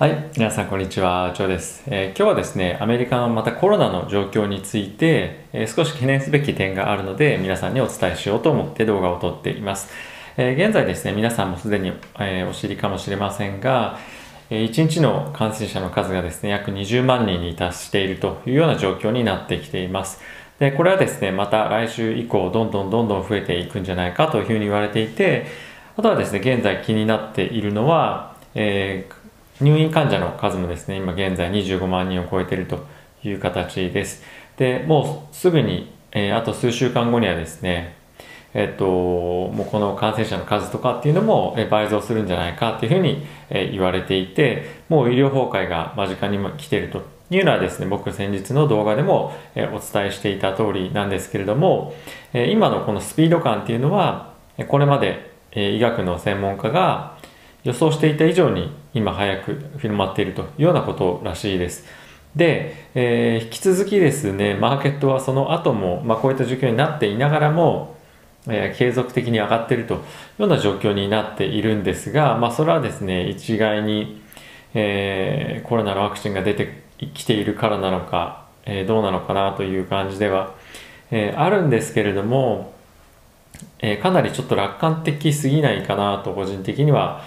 はい、皆さんこんにちは、ジョーです、えー、今日はですね、アメリカのまたコロナの状況について、えー、少し懸念すべき点があるので、皆さんにお伝えしようと思って動画を撮っています。えー、現在ですね、皆さんもすでに、えお知りかもしれませんが、え1日の感染者の数がですね、約20万人に達しているというような状況になってきています。で、これはですね、また来週以降、どんどんどんどん増えていくんじゃないかというふうに言われていて、あとはですね、現在気になっているのは、えー入院患者の数もですね、今現在25万人を超えているという形です。で、もうすぐに、えー、あと数週間後にはですね、えっと、もうこの感染者の数とかっていうのも倍増するんじゃないかっていうふうに言われていて、もう医療崩壊が間近に来ているというのはですね、僕先日の動画でもお伝えしていた通りなんですけれども、今のこのスピード感っていうのは、これまで医学の専門家が予想していた以上に今早く広まっているというようなことらしいです。で、えー、引き続きですね、マーケットはその後も、まあ、こういった状況になっていながらも、えー、継続的に上がっているというような状況になっているんですが、まあ、それはですね、一概に、えー、コロナのワクチンが出てきているからなのか、えー、どうなのかなという感じでは、えー、あるんですけれども、えー、かなりちょっと楽観的すぎないかなと個人的には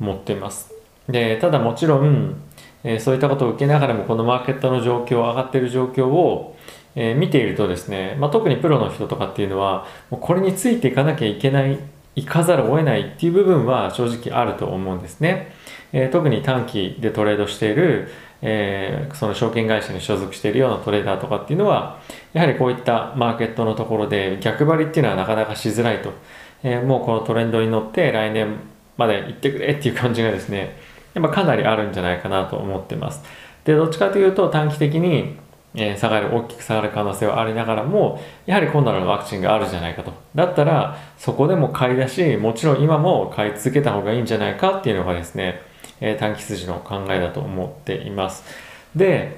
思ってます。で、ただもちろん、えー、そういったことを受けながらもこのマーケットの状況、上がってる状況を、えー、見ているとですね、まあ、特にプロの人とかっていうのは、もうこれについていかなきゃいけない、いかざるを得ないっていう部分は正直あると思うんですね。えー、特に短期でトレードしている、えー、その証券会社に所属しているようなトレーダーとかっていうのは、やはりこういったマーケットのところで逆張りっていうのはなかなかしづらいと。えー、もうこのトレンドに乗って来年まで行ってくれっていう感じがですね、やっぱかなりあるんじゃないかなと思ってます。で、どっちかというと短期的に、え下がる、大きく下がる可能性はありながらも、やはり今度のワクチンがあるじゃないかと。だったら、そこでも買い出し、もちろん今も買い続けた方がいいんじゃないかっていうのがですね、え短期筋の考えだと思っています。で、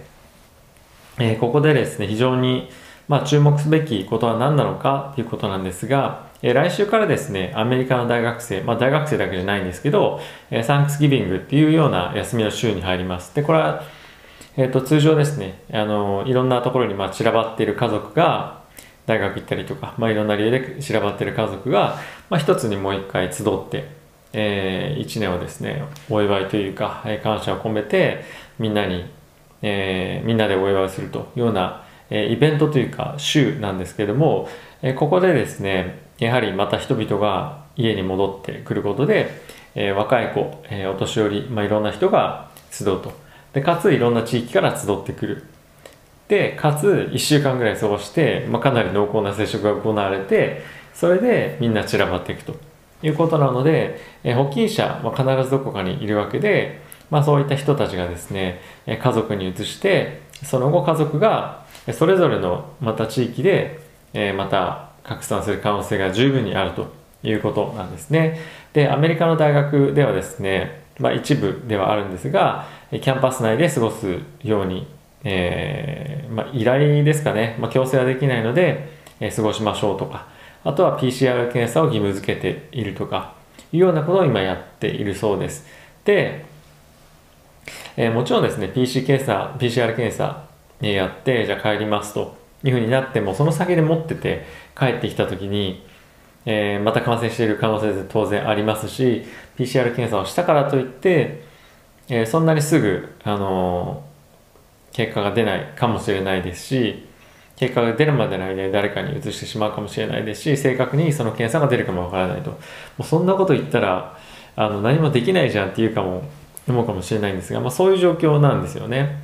えここでですね、非常に、まあ、注目すべきことは何なのかということなんですが、え来週からですね、アメリカの大学生、まあ大学生だけじゃないんですけど、えサンクスギビングっていうような休みの週に入ります。で、これは、えっ、ー、と、通常ですね、あの、いろんなところにまあ散らばっている家族が、大学行ったりとか、まあいろんな理由で散らばっている家族が、まあ一つにもう一回集って、えー、一年をですね、お祝いというか、え感謝を込めて、みんなに、えー、みんなでお祝いするというような、えイベントというか、週なんですけども、えここでですね、やはりまた人々が家に戻ってくることで、え、若い子、え、お年寄り、まあ、いろんな人が集うと。で、かついろんな地域から集ってくる。で、かつ1週間ぐらい過ごして、まあ、かなり濃厚な接触が行われて、それでみんな散らばっていくということなので、え、保菌者は必ずどこかにいるわけで、まあ、そういった人たちがですね、家族に移して、その後家族がそれぞれのまた地域で、えまた拡散する可能性が十分にあるということなんですね。で、アメリカの大学ではですね、まあ一部ではあるんですが、キャンパス内で過ごすように、えー、まあ依頼ですかね、まあ強制はできないので、えー、過ごしましょうとか、あとは PCR 検査を義務付けているとか、いうようなことを今やっているそうです。で、えー、もちろんですね、PC 検査、PCR 検査やって、じゃあ帰りますというふうになっても、その先で持ってて帰ってきた時に、えー、また感染している可能性で当然ありますし、PCR 検査をしたからといって、えー、そんなにすぐ、あのー、結果が出ないかもしれないですし、結果が出るまでの間に誰かに移してしまうかもしれないですし、正確にその検査が出るかもわからないと。もうそんなこと言ったら、あの、何もできないじゃんっていうかも、思うかもしれないんですが、まあそういう状況なんですよね。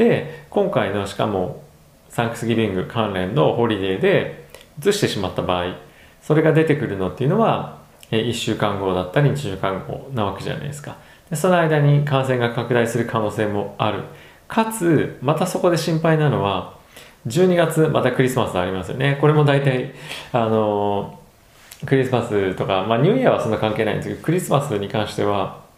で、今回のしかもサンクスギビング関連のホリデーで移してしまった場合、それが出てくるのっていうのは、1週間後だったり2週間後なわけじゃないですか。でその間に感染が拡大する可能性もある。かつ、またそこで心配なのは、12月またクリスマスありますよね。これも大体、あのクリスマスとか、まあニューイヤーはそんな関係ないんですけど、クリスマスに関しては、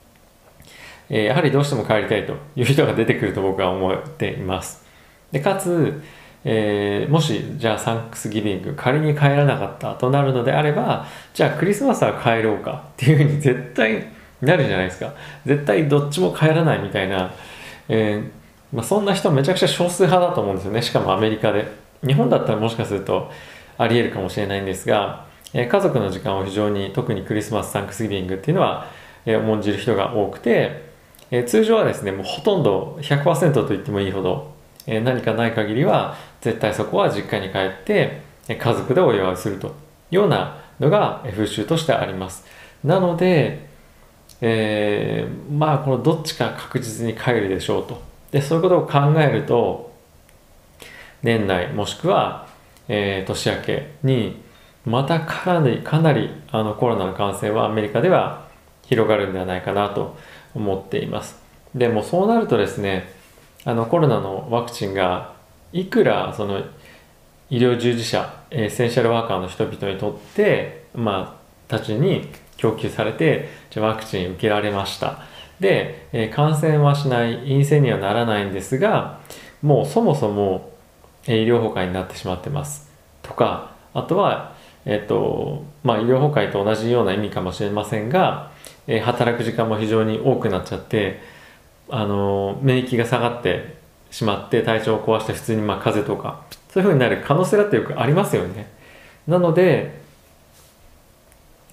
え、やはりどうしても帰りたいという 人が出てくると僕は思っています。で、かつ、えー、もしじゃあサンクスギビング仮に帰らなかったとなるのであればじゃあクリスマスは帰ろうかっていうふうに 絶対なるじゃないですか。絶対どっちも帰らないみたいな、えー、まあ、そんな人めちゃくちゃ少数派だと思うんですよね。しかもアメリカで。日本だったらもしかするとありえるかもしれないんですが、えー、家族の時間を非常に特にクリスマスサンクスギビングっていうのは、え、重んじる人が多くて、え通常はですねもうほとんど100%と言ってもいいほど、え何かない限りは絶対そこは実家に帰って家族でお祝いするというようなのが風習としてあります。なので、えー、まあこのどっちか確実に帰るでしょうと。でそういうことを考えると年内もしくは、えー、年明けにまたかなりかなりあのコロナの感染はアメリカでは広がるんではないかなと思っています。でもそうなるとですねあのコロナのワクチンがいくらその医療従事者エッセンシャルワーカーの人々にとってまあたちに供給されてじゃワクチン受けられました。で、え感染はしない陰性にはならないんですがもうそもそも、え医療崩壊になってしまってます。とかあとはえっ、とまあ医療崩壊と同じような意味かもしれませんが、え働く時間も非常に多くなっちゃってあの免疫が下がってしまって体調を壊して普通にまあ風邪とかそういうふうになる可能性だってよくありますよね。なので、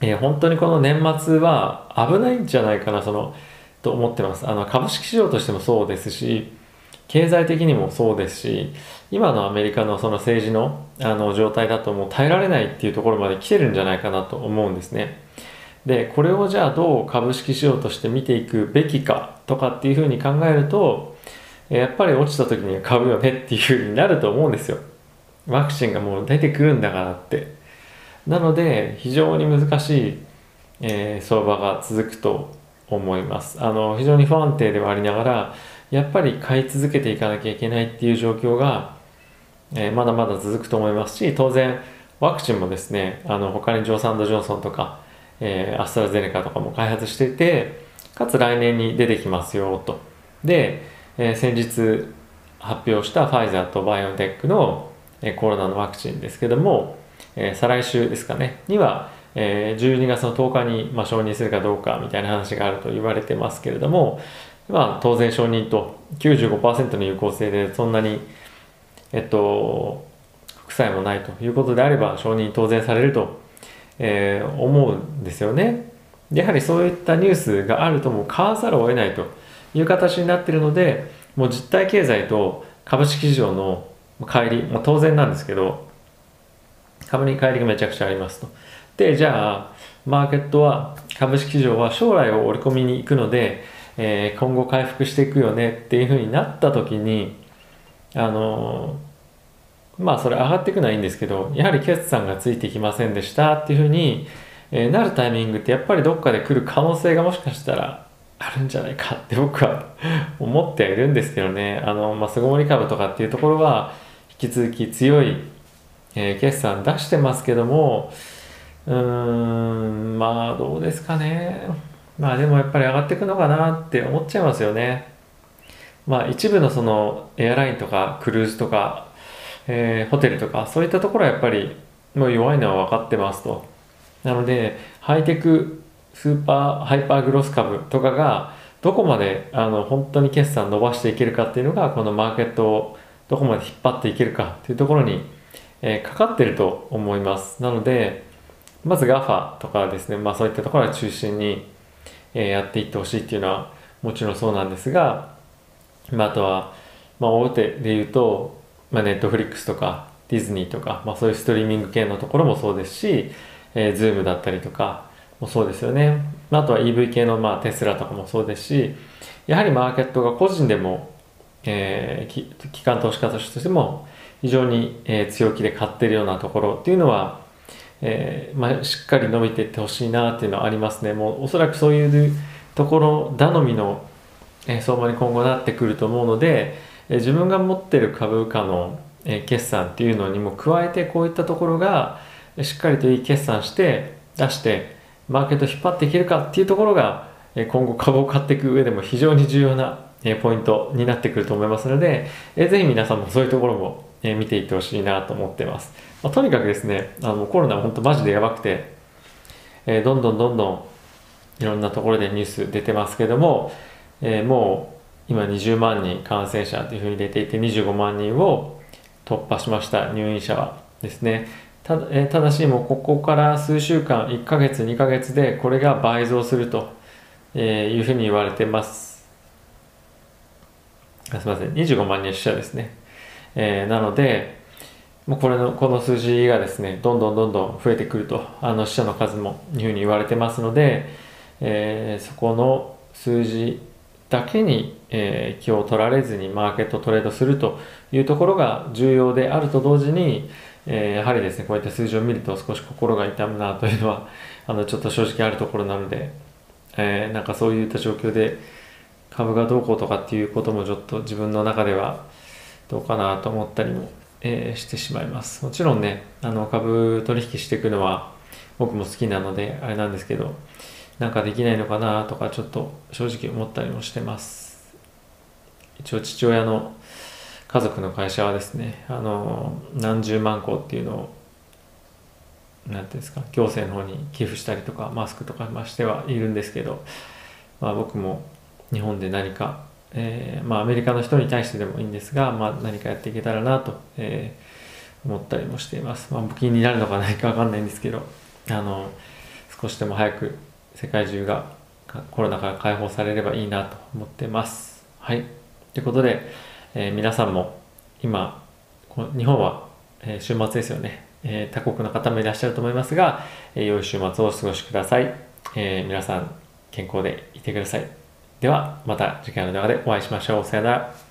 えー、本当にこの年末は危ないんじゃないかなそのと思ってます。あの株式市場としてもそうですし経済的にもそうですし今のアメリカのその政治のあの状態だともう耐えられないっていうところまで来てるんじゃないかなと思うんですね。でこれをじゃあどう株式市場として見ていくべきかとかっていうふうに考えるとやっぱり落ちた時には買うよねっていうふうになると思うんですよ。ワクチンがもう出てくるんだからって。なので非常に難しい、えー、相場が続くと思います。あの非常に不安定ではありながらやっぱり買い続けていかなきゃいけないっていう状況が、えー、まだまだ続くと思いますし当然ワクチンもですねあの他にジョーサンド・ジョンソンとか、えー、アストラゼネカとかも開発しててかつ来年に出てきますよと。で、えー、先日発表したファイザーとバイオテックの、えー、コロナのワクチンですけども、えー、再来週ですかねには、えー、12月の10日に、まあ、承認するかどうかみたいな話があると言われてますけれども、まあ、当然承認と95%の有効性でそんなにえっと副作用もないということであれば承認当然されると、えー、思うんですよね。やはりそういったニュースがあるともう買わざるを得ないという形になっているのでもう実体経済と株式市場の乖離、まあ、当然なんですけど株に乖離がめちゃくちゃありますとでじゃあマーケットは株式市場は将来を織り込みに行くので、えー、今後回復していくよねっていうふうになった時にあのー、まあそれ上がっていくのはいいんですけどやはり決算がついてきませんでしたっていうふうにえ、なるタイミングってやっぱりどっかで来る可能性がもしかしたらあるんじゃないかって僕は思ってはいるんですけどね。あの、まあ、巣ごもり株とかっていうところは引き続き強い、えー、決算出してますけどもうーんまあどうですかね。まあでもやっぱり上がっていくのかなって思っちゃいますよね。まあ一部のそのエアラインとかクルーズとか、えー、ホテルとかそういったところはやっぱりもう弱いのは分かってますと。なのでハイテク super hyper growth 株とかがどこまであの本当に決算伸ばしていけるかっていうのがこのマーケットをどこまで引っ張っていけるかっていうところに、えー、かかってると思います。なのでまず GAFA とかですね、まあ、そういったところを中心に、えー、やっていってほしいっていうのはもちろんそうなんですが、まあ、あとは、まあ、大手で言うと、まあ、Netflix とかディズニーとか、まあ、そういうストリーミング系のところもそうですしえー、Zoom だったりとかもそうですよね。あとは EV 系の、まあ、テスラとかもそうですし、やはりマーケットが個人でも、えー、機関投資家としても非常に、えー、強気で買ってるようなところっていうのは、えーまあ、しっかり伸びていってほしいなっていうのはありますね。もうおそらくそういうところ頼みの、えー、相場に今後なってくると思うので、え、自分が持ってる株価の、え、決算っていうのにも加えてこういったところが、しっかりといい決算して出してマーケット引っ張っていけるかっていうところが今後株を買っていく上でも非常に重要なポイントになってくると思いますのでぜひ皆さんもそういうところも見ていってほしいなと思ってます、まあ、とにかくですねあのコロナは本当マジでやばくてどんどんどんどんいろんなところでニュース出てますけども、え、もう今20万人感染者というふうに出ていて25万人を突破しました入院者はですね。た,、え、ただしもうここから数週間1ヶ月2ヶ月でこれが倍増すると、えいうふうに言われてます。あすみません。25万人死者ですね、えなのでもうこれのこの数字がですねどんどんどんどん増えてくるとあの死者の数もいうふうに言われてますので、えー、そこの数字だけに、えー、気を取られずにマーケットトレードするというところが重要であると同時に、えー、やはりですねこういった数字を見ると少し心が痛むなというのはあのちょっと正直あるところなので、えー、なんかそういった状況で株がどうこうとかっていうこともちょっと自分の中ではどうかなと思ったりもえー、してしまいます。もちろんねあの株取引していくのは僕も好きなのであれなんですけどなんかできないのかなとかちょっと正直思ったりもしてます一応父親の家族の会社はですねあの何十万個っていうのを何ていうんですか行政の方に寄付したりとかマスクとかましてはいるんですけど、まあ、僕も日本で何かえー、まあ、アメリカの人に対してでもいいんですが、まあ、何かやっていけたらなと、えー、思ったりもしています。まあ、募金になるのかないかわかんないんですけど、あの、少しでも早く世界中がコロナから解放されればいいなと思ってます。はい。ということで、えー、皆さんも今、日本は、え週末ですよね、え他国の方もいらっしゃると思いますが、え良い週末をお過ごしください。え皆さん健康でいてください。ではまた次回の動画でお会いしましょう。さよなら。